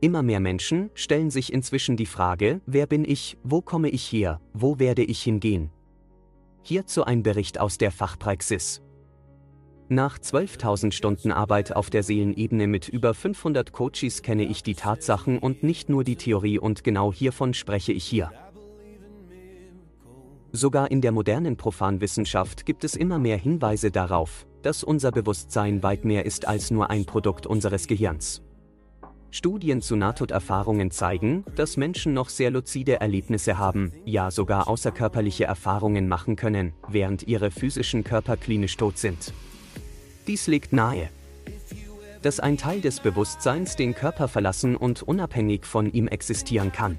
Immer mehr Menschen stellen sich inzwischen die Frage, wer bin ich, wo komme ich her, wo werde ich hingehen? Hierzu ein Bericht aus der Fachpraxis. Nach 12.000 Stunden Arbeit auf der Seelenebene mit über 500 Coaches kenne ich die Tatsachen und nicht nur die Theorie und genau hiervon spreche ich hier. Sogar in der modernen Profanwissenschaft gibt es immer mehr Hinweise darauf, dass unser Bewusstsein weit mehr ist als nur ein Produkt unseres Gehirns. Studien zu Nahtoderfahrungen zeigen, dass Menschen noch sehr luzide Erlebnisse haben, ja sogar außerkörperliche Erfahrungen machen können, während ihre physischen Körper klinisch tot sind. Dies legt nahe, dass ein Teil des Bewusstseins den Körper verlassen und unabhängig von ihm existieren kann.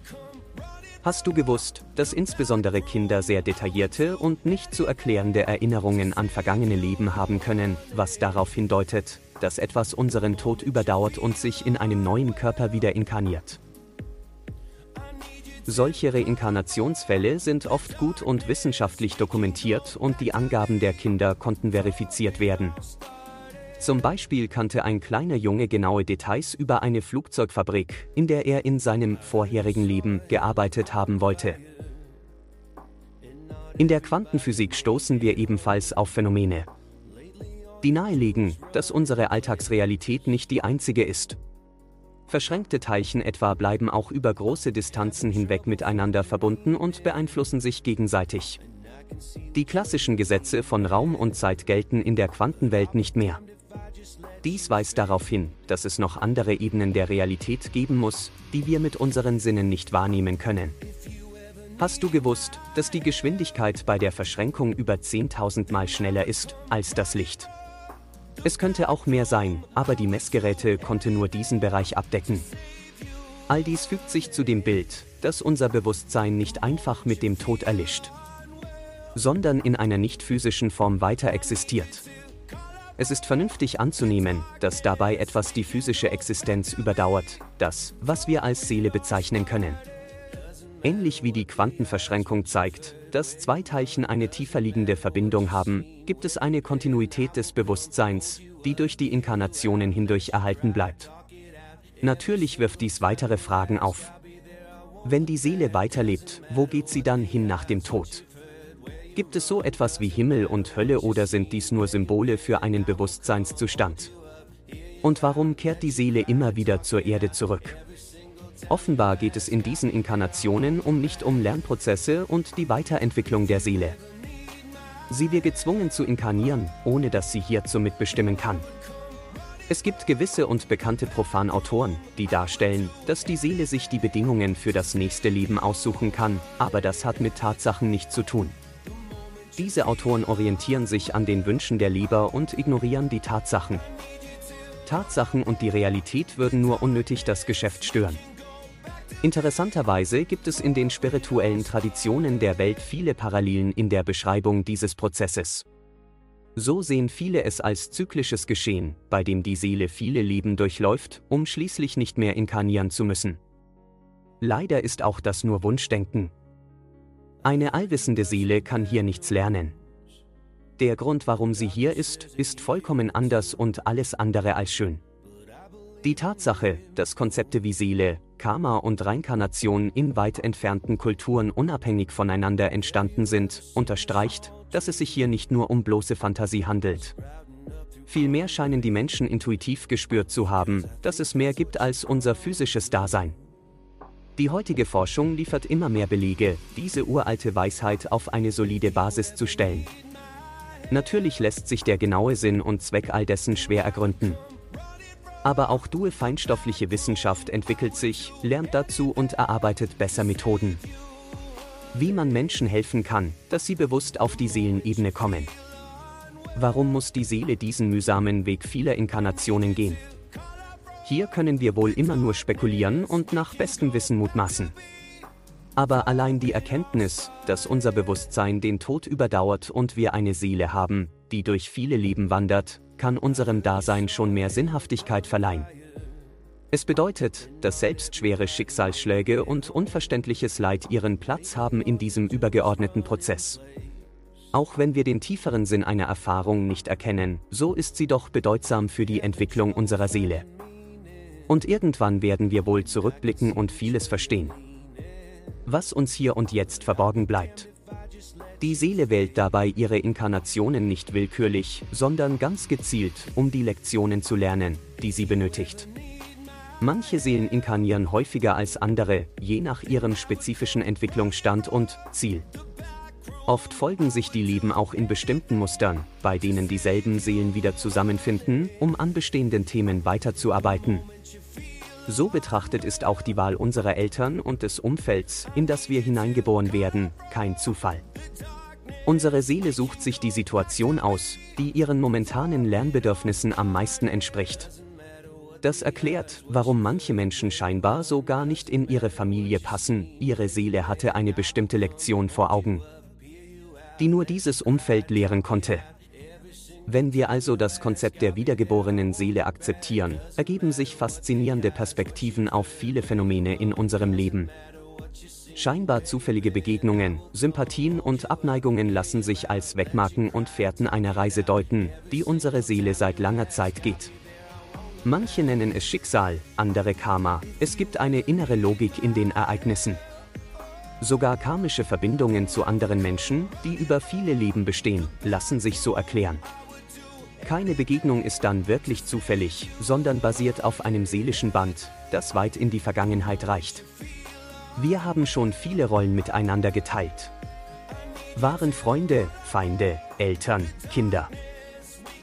Hast du gewusst, dass insbesondere Kinder sehr detaillierte und nicht zu erklärende Erinnerungen an vergangene Leben haben können, was darauf hindeutet, dass etwas unseren Tod überdauert und sich in einem neuen Körper wieder inkarniert? Solche Reinkarnationsfälle sind oft gut und wissenschaftlich dokumentiert und die Angaben der Kinder konnten verifiziert werden. Zum Beispiel kannte ein kleiner Junge genaue Details über eine Flugzeugfabrik, in der er in seinem vorherigen Leben gearbeitet haben wollte. In der Quantenphysik stoßen wir ebenfalls auf Phänomene, die nahelegen, dass unsere Alltagsrealität nicht die einzige ist. Verschränkte Teilchen etwa bleiben auch über große Distanzen hinweg miteinander verbunden und beeinflussen sich gegenseitig. Die klassischen Gesetze von Raum und Zeit gelten in der Quantenwelt nicht mehr. Dies weist darauf hin, dass es noch andere Ebenen der Realität geben muss, die wir mit unseren Sinnen nicht wahrnehmen können. Hast du gewusst, dass die Geschwindigkeit bei der Verschränkung über 10.000 Mal schneller ist als das Licht? Es könnte auch mehr sein, aber die Messgeräte konnte nur diesen Bereich abdecken. All dies fügt sich zu dem Bild, dass unser Bewusstsein nicht einfach mit dem Tod erlischt, sondern in einer nicht physischen Form weiter existiert. Es ist vernünftig anzunehmen, dass dabei etwas die physische Existenz überdauert, das, was wir als Seele bezeichnen können. Ähnlich wie die Quantenverschränkung zeigt, dass zwei Teilchen eine tiefer liegende Verbindung haben, gibt es eine Kontinuität des Bewusstseins, die durch die Inkarnationen hindurch erhalten bleibt. Natürlich wirft dies weitere Fragen auf. Wenn die Seele weiterlebt, wo geht sie dann hin nach dem Tod? Gibt es so etwas wie Himmel und Hölle oder sind dies nur Symbole für einen Bewusstseinszustand? Und warum kehrt die Seele immer wieder zur Erde zurück? Offenbar geht es in diesen Inkarnationen um nicht um Lernprozesse und die Weiterentwicklung der Seele. Sie wird gezwungen zu inkarnieren, ohne dass sie hierzu mitbestimmen kann. Es gibt gewisse und bekannte Profanautoren, die darstellen, dass die Seele sich die Bedingungen für das nächste Leben aussuchen kann, aber das hat mit Tatsachen nichts zu tun. Diese Autoren orientieren sich an den Wünschen der Leber und ignorieren die Tatsachen. Tatsachen und die Realität würden nur unnötig das Geschäft stören. Interessanterweise gibt es in den spirituellen Traditionen der Welt viele Parallelen in der Beschreibung dieses Prozesses. So sehen viele es als zyklisches Geschehen, bei dem die Seele viele Leben durchläuft, um schließlich nicht mehr inkarnieren zu müssen. Leider ist auch das nur Wunschdenken. Eine allwissende Seele kann hier nichts lernen. Der Grund, warum sie hier ist, ist vollkommen anders und alles andere als schön. Die Tatsache, dass Konzepte wie Seele, Karma und Reinkarnation in weit entfernten Kulturen unabhängig voneinander entstanden sind, unterstreicht, dass es sich hier nicht nur um bloße Fantasie handelt. Vielmehr scheinen die Menschen intuitiv gespürt zu haben, dass es mehr gibt als unser physisches Dasein. Die heutige Forschung liefert immer mehr Belege, diese uralte Weisheit auf eine solide Basis zu stellen. Natürlich lässt sich der genaue Sinn und Zweck all dessen schwer ergründen. Aber auch due feinstoffliche Wissenschaft entwickelt sich, lernt dazu und erarbeitet besser Methoden. Wie man Menschen helfen kann, dass sie bewusst auf die Seelenebene kommen. Warum muss die Seele diesen mühsamen Weg vieler Inkarnationen gehen? Hier können wir wohl immer nur spekulieren und nach bestem Wissen mutmaßen. Aber allein die Erkenntnis, dass unser Bewusstsein den Tod überdauert und wir eine Seele haben, die durch viele Leben wandert, kann unserem Dasein schon mehr Sinnhaftigkeit verleihen. Es bedeutet, dass selbst schwere Schicksalsschläge und unverständliches Leid ihren Platz haben in diesem übergeordneten Prozess. Auch wenn wir den tieferen Sinn einer Erfahrung nicht erkennen, so ist sie doch bedeutsam für die Entwicklung unserer Seele. Und irgendwann werden wir wohl zurückblicken und vieles verstehen. Was uns hier und jetzt verborgen bleibt. Die Seele wählt dabei ihre Inkarnationen nicht willkürlich, sondern ganz gezielt, um die Lektionen zu lernen, die sie benötigt. Manche Seelen inkarnieren häufiger als andere, je nach ihrem spezifischen Entwicklungsstand und Ziel. Oft folgen sich die Leben auch in bestimmten Mustern, bei denen dieselben Seelen wieder zusammenfinden, um an bestehenden Themen weiterzuarbeiten. So betrachtet ist auch die Wahl unserer Eltern und des Umfelds, in das wir hineingeboren werden, kein Zufall. Unsere Seele sucht sich die Situation aus, die ihren momentanen Lernbedürfnissen am meisten entspricht. Das erklärt, warum manche Menschen scheinbar so gar nicht in ihre Familie passen, ihre Seele hatte eine bestimmte Lektion vor Augen, die nur dieses Umfeld lehren konnte. Wenn wir also das Konzept der wiedergeborenen Seele akzeptieren, ergeben sich faszinierende Perspektiven auf viele Phänomene in unserem Leben. Scheinbar zufällige Begegnungen, Sympathien und Abneigungen lassen sich als Wegmarken und Fährten einer Reise deuten, die unsere Seele seit langer Zeit geht. Manche nennen es Schicksal, andere Karma, es gibt eine innere Logik in den Ereignissen. Sogar karmische Verbindungen zu anderen Menschen, die über viele Leben bestehen, lassen sich so erklären. Keine Begegnung ist dann wirklich zufällig, sondern basiert auf einem seelischen Band, das weit in die Vergangenheit reicht. Wir haben schon viele Rollen miteinander geteilt. Waren Freunde, Feinde, Eltern, Kinder.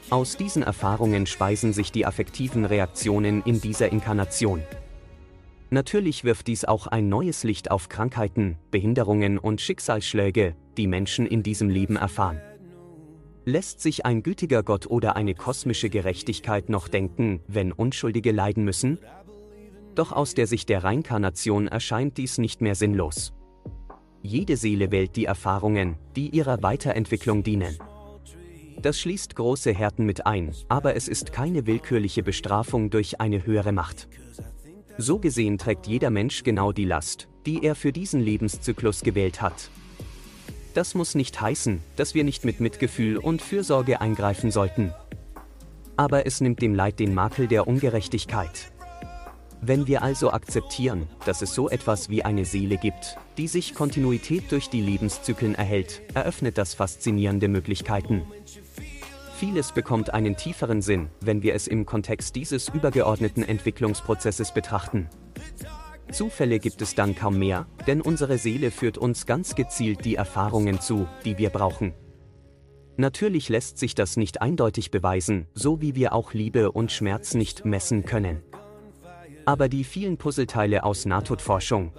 Aus diesen Erfahrungen speisen sich die affektiven Reaktionen in dieser Inkarnation. Natürlich wirft dies auch ein neues Licht auf Krankheiten, Behinderungen und Schicksalsschläge, die Menschen in diesem Leben erfahren. Lässt sich ein gütiger Gott oder eine kosmische Gerechtigkeit noch denken, wenn Unschuldige leiden müssen? Doch aus der Sicht der Reinkarnation erscheint dies nicht mehr sinnlos. Jede Seele wählt die Erfahrungen, die ihrer Weiterentwicklung dienen. Das schließt große Härten mit ein, aber es ist keine willkürliche Bestrafung durch eine höhere Macht. So gesehen trägt jeder Mensch genau die Last, die er für diesen Lebenszyklus gewählt hat. Das muss nicht heißen, dass wir nicht mit Mitgefühl und Fürsorge eingreifen sollten. Aber es nimmt dem Leid den Makel der Ungerechtigkeit. Wenn wir also akzeptieren, dass es so etwas wie eine Seele gibt, die sich Kontinuität durch die Lebenszyklen erhält, eröffnet das faszinierende Möglichkeiten. Vieles bekommt einen tieferen Sinn, wenn wir es im Kontext dieses übergeordneten Entwicklungsprozesses betrachten. Zufälle gibt es dann kaum mehr, denn unsere Seele führt uns ganz gezielt die Erfahrungen zu, die wir brauchen. Natürlich lässt sich das nicht eindeutig beweisen, so wie wir auch Liebe und Schmerz nicht messen können. Aber die vielen Puzzleteile aus Nahtodforschung,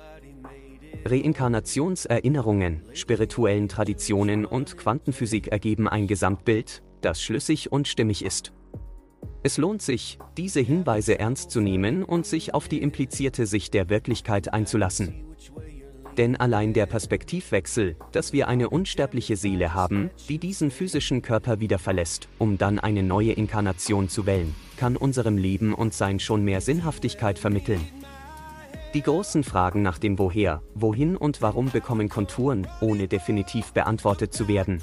Reinkarnationserinnerungen, spirituellen Traditionen und Quantenphysik ergeben ein Gesamtbild, das schlüssig und stimmig ist. Es lohnt sich, diese Hinweise ernst zu nehmen und sich auf die implizierte Sicht der Wirklichkeit einzulassen. Denn allein der Perspektivwechsel, dass wir eine unsterbliche Seele haben, die diesen physischen Körper wieder verlässt, um dann eine neue Inkarnation zu wählen, kann unserem Leben und Sein schon mehr Sinnhaftigkeit vermitteln. Die großen Fragen nach dem Woher, Wohin und Warum bekommen Konturen, ohne definitiv beantwortet zu werden.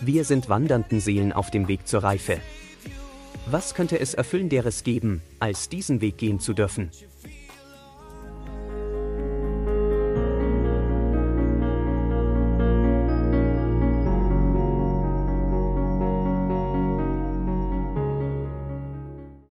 Wir sind wandernden Seelen auf dem Weg zur Reife. Was könnte es Erfüllenderes geben, als diesen Weg gehen zu dürfen?